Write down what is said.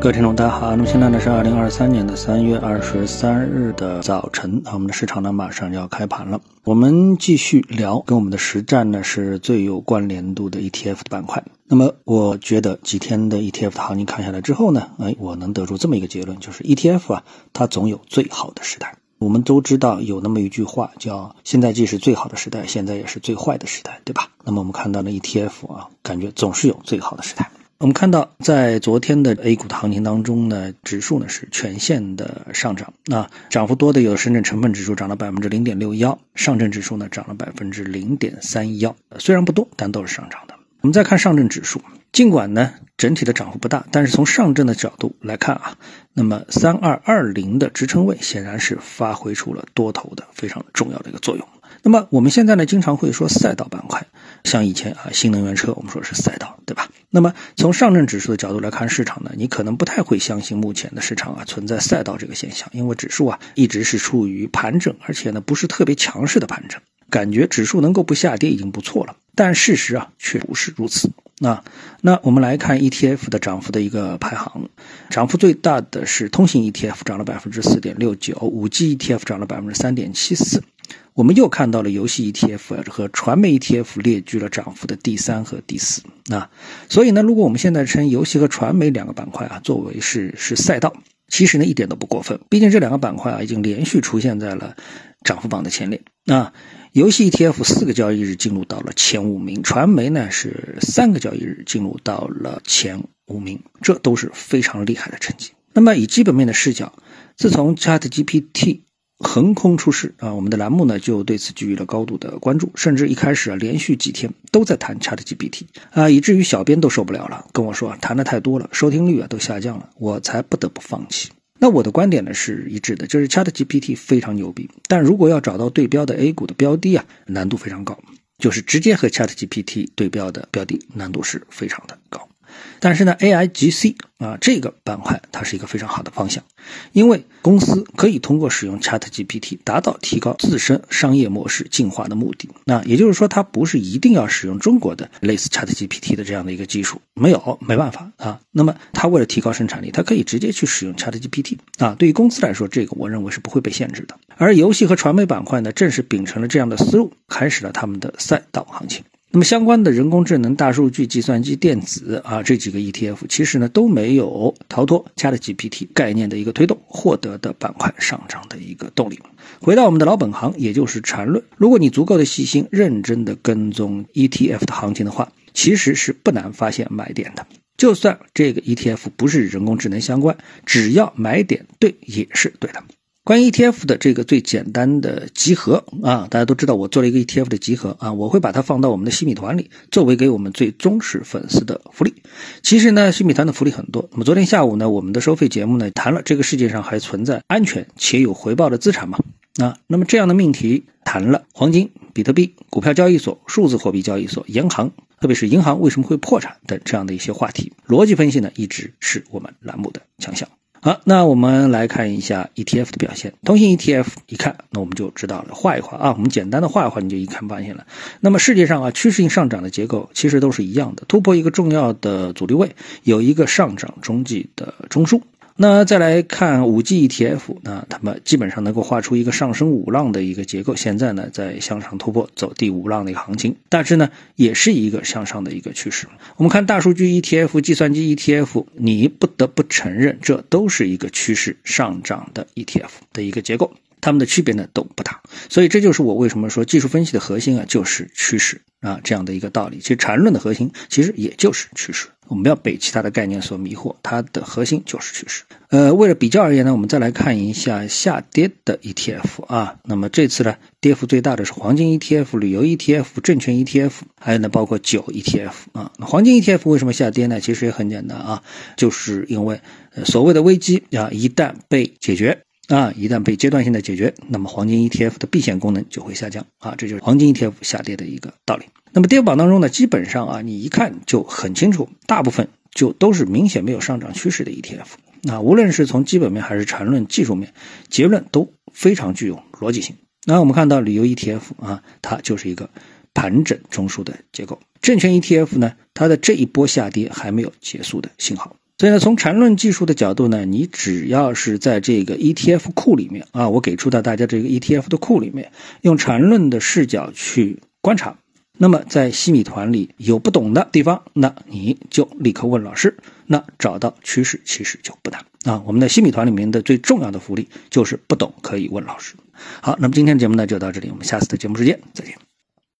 各位听众，大家好。那么现在呢是二零二三年的三月二十三日的早晨啊，我们的市场呢马上就要开盘了。我们继续聊跟我们的实战呢是最有关联度的 ETF 的板块。那么我觉得几天的 ETF 的行情看下来之后呢，哎，我能得出这么一个结论，就是 ETF 啊，它总有最好的时代。我们都知道有那么一句话叫“现在既是最好的时代，现在也是最坏的时代”，对吧？那么我们看到的 ETF 啊，感觉总是有最好的时代。我们看到，在昨天的 A 股的行情当中呢，指数呢是全线的上涨。那涨幅多的有深圳成分指数涨了百分之零点六幺，上证指数呢涨了百分之零点三幺。虽然不多，但都是上涨的。我们再看上证指数，尽管呢整体的涨幅不大，但是从上证的角度来看啊，那么三二二零的支撑位显然是发挥出了多头的非常重要的一个作用。那么我们现在呢，经常会说赛道板块，像以前啊，新能源车，我们说是赛道，对吧？那么从上证指数的角度来看，市场呢，你可能不太会相信目前的市场啊存在赛道这个现象，因为指数啊一直是处于盘整，而且呢不是特别强势的盘整，感觉指数能够不下跌已经不错了。但事实啊却不是如此。那那我们来看 ETF 的涨幅的一个排行，涨幅最大的是通信 ETF，涨了百分之四点六九，五 G ETF 涨了百分之三点七四。我们又看到了游戏 ETF 和传媒 ETF 列居了涨幅的第三和第四啊，所以呢，如果我们现在称游戏和传媒两个板块啊作为是是赛道，其实呢一点都不过分，毕竟这两个板块啊已经连续出现在了涨幅榜的前列啊。游戏 ETF 四个交易日进入到了前五名，传媒呢是三个交易日进入到了前五名，这都是非常厉害的成绩。那么以基本面的视角，自从 ChatGPT。横空出世啊！我们的栏目呢就对此给予了高度的关注，甚至一开始啊连续几天都在谈 ChatGPT 啊，以至于小编都受不了了，跟我说啊谈的太多了，收听率啊都下降了，我才不得不放弃。那我的观点呢是一致的，就是 ChatGPT 非常牛逼，但如果要找到对标的 A 股的标的啊，难度非常高，就是直接和 ChatGPT 对标的标的难度是非常的高。但是呢，AIGC 啊这个板块它是一个非常好的方向，因为公司可以通过使用 ChatGPT 达到提高自身商业模式进化的目的。那也就是说，它不是一定要使用中国的类似 ChatGPT 的这样的一个技术，没有没办法啊。那么它为了提高生产力，它可以直接去使用 ChatGPT 啊。对于公司来说，这个我认为是不会被限制的。而游戏和传媒板块呢，正是秉承了这样的思路，开始了他们的赛道行情。那么相关的人工智能、大数据、计算机、电子啊这几个 ETF，其实呢都没有逃脱 ChatGPT 概念的一个推动，获得的板块上涨的一个动力。回到我们的老本行，也就是缠论。如果你足够的细心、认真的跟踪 ETF 的行情的话，其实是不难发现买点的。就算这个 ETF 不是人工智能相关，只要买点对，也是对的。关于 ETF 的这个最简单的集合啊，大家都知道我做了一个 ETF 的集合啊，我会把它放到我们的新米团里，作为给我们最忠实粉丝的福利。其实呢，新米团的福利很多。那么昨天下午呢，我们的收费节目呢谈了这个世界上还存在安全且有回报的资产吗？啊，那么这样的命题谈了黄金、比特币、股票交易所、数字货币交易所、银行，特别是银行为什么会破产等这样的一些话题，逻辑分析呢一直是我们栏目的强项。好，那我们来看一下 ETF 的表现。通信 ETF 一看，那我们就知道了。画一画啊，我们简单的画一画，你就一看发现了。那么世界上啊，趋势性上涨的结构其实都是一样的，突破一个重要的阻力位，有一个上涨中继的中枢。那再来看五 G ETF，那他们基本上能够画出一个上升五浪的一个结构，现在呢在向上突破，走第五浪的一个行情，大致呢也是一个向上的一个趋势。我们看大数据 ETF、计算机 ETF，你不得不承认，这都是一个趋势上涨的 ETF 的一个结构，它们的区别呢都不大。所以这就是我为什么说技术分析的核心啊就是趋势啊这样的一个道理。其实缠论的核心其实也就是趋势。我们不要被其他的概念所迷惑，它的核心就是趋势。呃，为了比较而言呢，我们再来看一下下跌的 ETF 啊。那么这次呢，跌幅最大的是黄金 ETF、旅游 ETF、证券 ETF，还有呢包括酒 ETF 啊。黄金 ETF 为什么下跌呢？其实也很简单啊，就是因为所谓的危机啊，一旦被解决啊，一旦被阶段性的解决，那么黄金 ETF 的避险功能就会下降啊，这就是黄金 ETF 下跌的一个道理。那么跌榜当中呢，基本上啊，你一看就很清楚，大部分就都是明显没有上涨趋势的 ETF。那无论是从基本面还是缠论技术面，结论都非常具有逻辑性。那我们看到旅游 ETF 啊，它就是一个盘整中枢的结构；证券 ETF 呢，它的这一波下跌还没有结束的信号。所以呢，从缠论技术的角度呢，你只要是在这个 ETF 库里面啊，我给出的大家这个 ETF 的库里面，用缠论的视角去观察，那么在西米团里有不懂的地方，那你就立刻问老师，那找到趋势其实就不难啊。我们的西米团里面的最重要的福利就是不懂可以问老师。好，那么今天的节目呢就到这里，我们下次的节目时间再见。